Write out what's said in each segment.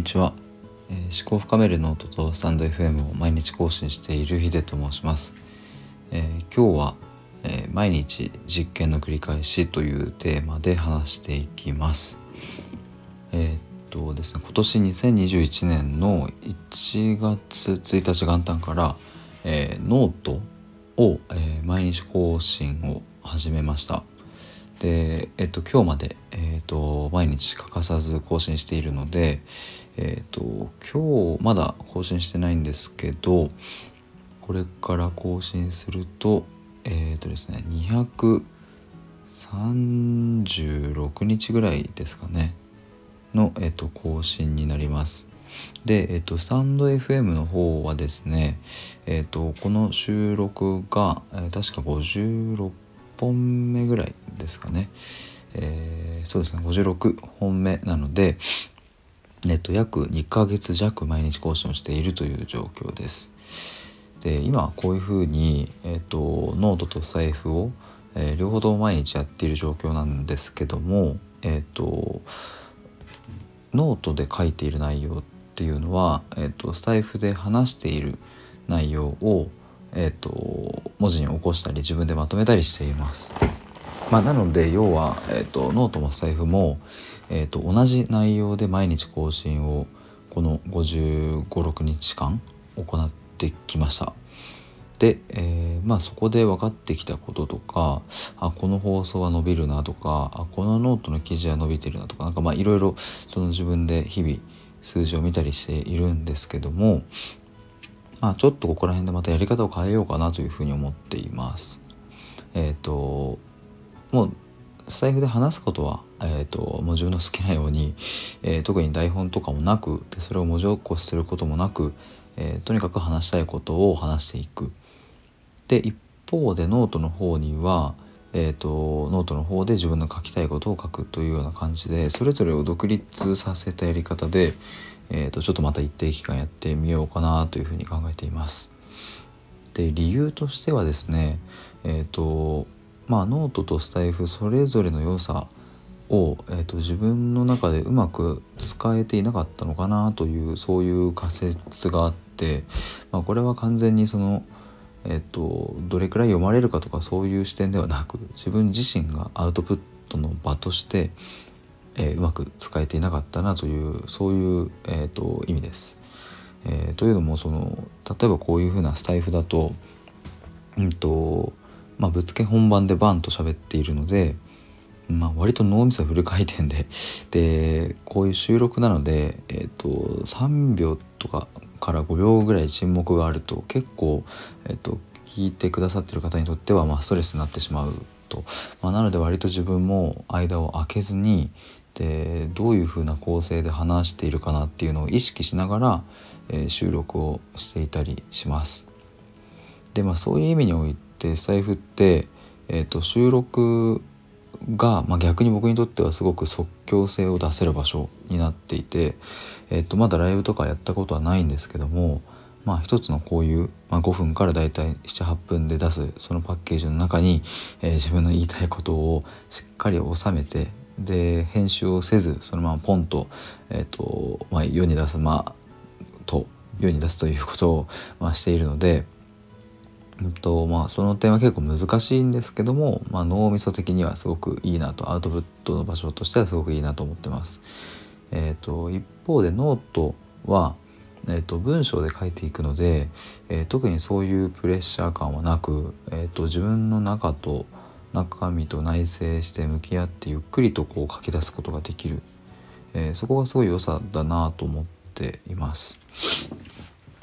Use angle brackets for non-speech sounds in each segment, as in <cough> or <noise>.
にちは、えー、思考深めるノートとスタンド FM を毎日更新しているヒデと申します、えー、今日は、えー、毎日実験の繰り返しというテーマで話していきます。えっとですね今年2021年の1月1日元旦から、えノートを、え毎日更新を始めました。で、えっと、今日まで、えっと、毎日欠かさず更新しているので、えっと、今日まだ更新してないんですけど、これから更新すると、えっとですね、236日ぐらいですかね、の、えっと、更新になります。で、えっと、スタンド FM の方はですね、えっと、この収録が、確か56本目ぐらいですかね、えー、そうですね56本目なので、えっと、約2ヶ月弱毎日更新をしているという状況です。で今こういうふうに、えっと、ノートと財布を、えー、両方とも毎日やっている状況なんですけども、えっと、ノートで書いている内容っていうのは、えっと、スタイフで話している内容をえーと、文字に起こしたり自分でまとめたりしています。まあ、なので要は、えーと、ノートもスタイフも、えーと、同じ内容で毎日更新をこの5 5 6日間行ってきました。で、えー、まあそこで分かってきたこととかあこの放送は伸びるなとかあこのノートの記事は伸びてるなとかなんかまあいろいろ自分で日々数字を見たりしているんですけどもまあ、ちょっとここら辺でまたやり方を変えようかなというふうに思っています。えっ、ー、ともうスタイフで話すことは、えーと、もう自分の好きなように、えー、特に台本とかもなくでそれを文字起こしすることもなく、えー、とにかく話したいことを話していく。で一方でノートの方には、えーとノートの方で自分の書きたいことを書くというような感じでそれぞれを独立させたやり方で、えーと、ちょっとまた一定期間やってみようかなというふうに考えています。で理由としてはですねえっ、ー、とまあノートとスタイフそれぞれの良さを、えーと、自分の中でうまく使えていなかったのかなというそういう仮説があって、まあ、これは完全にその、えーとどれくらい読まれるかとかそういう視点ではなく自分自身がアウトプットの場としてえー、うまく使えていなかったなというそういう、えーと、意味です。えー、というのもその例えばこういうふうなスタイフだと,、うんとまあ、ぶつけ本番でバンと喋っているので、まあ、割と脳みそフル回転で <laughs> でこういう収録なので、えーと、3秒とかから5秒ぐらい沈黙があると結構、えーと聞いてくださってる方にとっては、まあ、ストレスになってしまうと、まあ、なので割と自分も間を空けずにでどういうふうな構成で話しているかなっていうのを意識しながら、えー、収録をしていたりします。でまあそういう意味において財布って、えーと、収録が、まあ、逆に僕にとってはすごく即興性を出せる場所になっていて、えーと、まだライブとかやったことはないんですけどもまあ一つのこういう、まあ、5分からだいたい78分で出すそのパッケージの中に、えー、自分の言いたいことをしっかり収めてで編集をせずそのままポンと,、えーとまあ、世に出すまあと世に出すということを、まあ、しているので、うんとまあ、その点は結構難しいんですけども、まあ、脳みそ的にはすごくいいなとアウトプットの場所としてはすごくいいなと思ってます。えーと、一方でノートは、えーと、文章で書いていくので、えー、特にそういうプレッシャー感はなく、えーと自分の中と中身と内省して向き合ってゆっくりとこう書き出すことができる、えー、そこがすごい良さだなと思っています。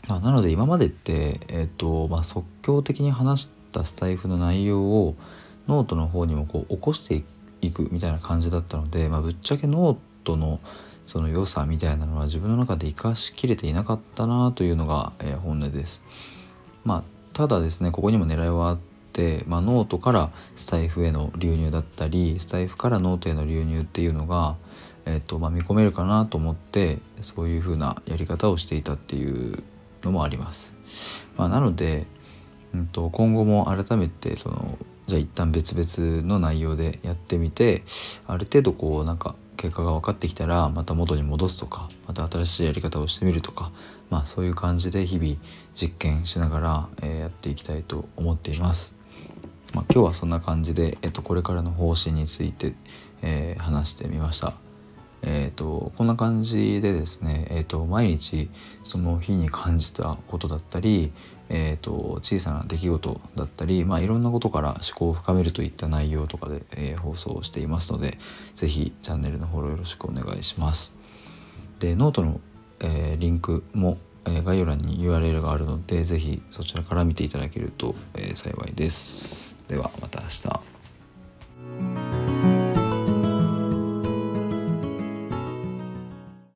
まあ、なので今までって、えーとまあ、即興的に話したスタイフの内容をノートの方にもこう起こしていくみたいな感じだったので、まあ、ぶっちゃけノートのその良さみたいなのは自分の中で生かしきれていなかったなというのが、えー、本音です。まあただですねここにも狙いはあっ、まあ、ノートからスタイフへの流入だったりスタイフからノートへの流入っていうのが、えーとまあ、見込めるかなと思ってそういうふうなやり方をしていたっていうのもあります。まあ、なので、うんと、今後も改めてそのじゃあ一旦別々の内容でやってみてある程度こうなんか結果が分かってきたらまた元に戻すとかまた新しいやり方をしてみるとかまあそういう感じで日々実験しながら、えー、やっていきたいと思っています。まあ、今日はそんな感じで、えっと、これからの方針について、えー、話してみました。えーと、こんな感じでですね、えーと、毎日その日に感じたことだったり、えーと、小さな出来事だったり、まあ、いろんなことから思考を深めるといった内容とかで、えー、放送していますので是非チャンネルのフォローよろしくお願いします。でノートの、えー、リンクも、えー、概要欄に URL があるので是非そちらから見ていただけると、え幸いです。ではまた明日。